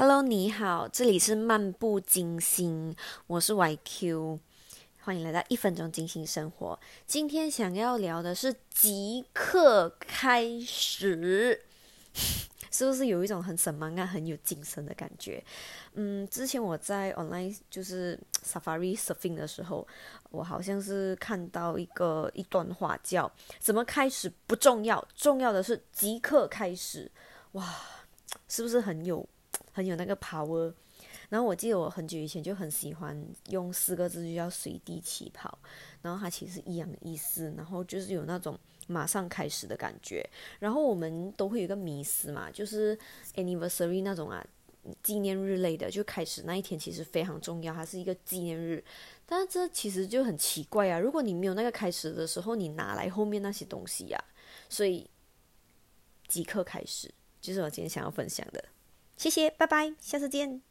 Hello，你好，这里是漫步金星，我是 YQ，欢迎来到一分钟金星生活。今天想要聊的是即刻开始，是不是有一种很什么啊，很有精神的感觉？嗯，之前我在 online 就是 Safari surfing 的时候，我好像是看到一个一段话，叫“怎么开始不重要，重要的是即刻开始”。哇，是不是很有？很有那个 power，然后我记得我很久以前就很喜欢用四个字，就叫随地起跑，然后它其实一样的意思，然后就是有那种马上开始的感觉。然后我们都会有一个迷思嘛，就是 anniversary 那种啊，纪念日类的，就开始那一天其实非常重要，它是一个纪念日。但是这其实就很奇怪啊，如果你没有那个开始的时候，你拿来后面那些东西呀？所以即刻开始，就是我今天想要分享的。谢谢，拜拜，下次见。